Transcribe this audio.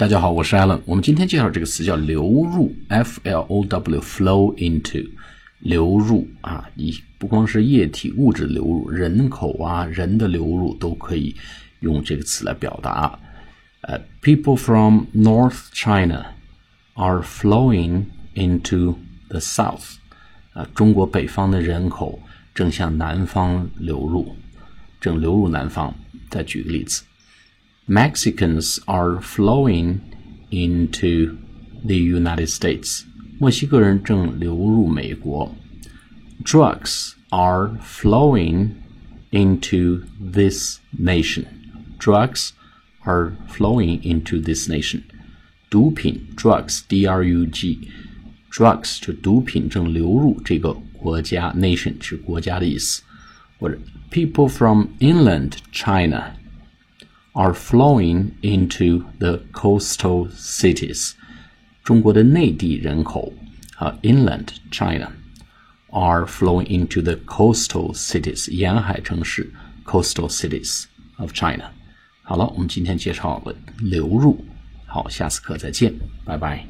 大家好，我是 Alan。我们今天介绍这个词叫流入，F L O W，flow into，流入啊，你不光是液体物质流入，人口啊，人的流入都可以用这个词来表达。呃，People from North China are flowing into the South。啊，中国北方的人口正向南方流入，正流入南方。再举个例子。Mexicans are flowing into the United States. 墨西哥人正流入美国。Drugs are flowing into this nation. Drugs are flowing into this nation. 毒品 drugs d r u g drugs 就毒品正流入这个国家 nation 是国家的意思，或者 people from inland China are flowing into the coastal cities. 中国的内地人口啊，inland China are flowing into the coastal cities，沿海城市 coastal cities of China。好了，我们今天介绍了流入，好，下次课再见，拜拜。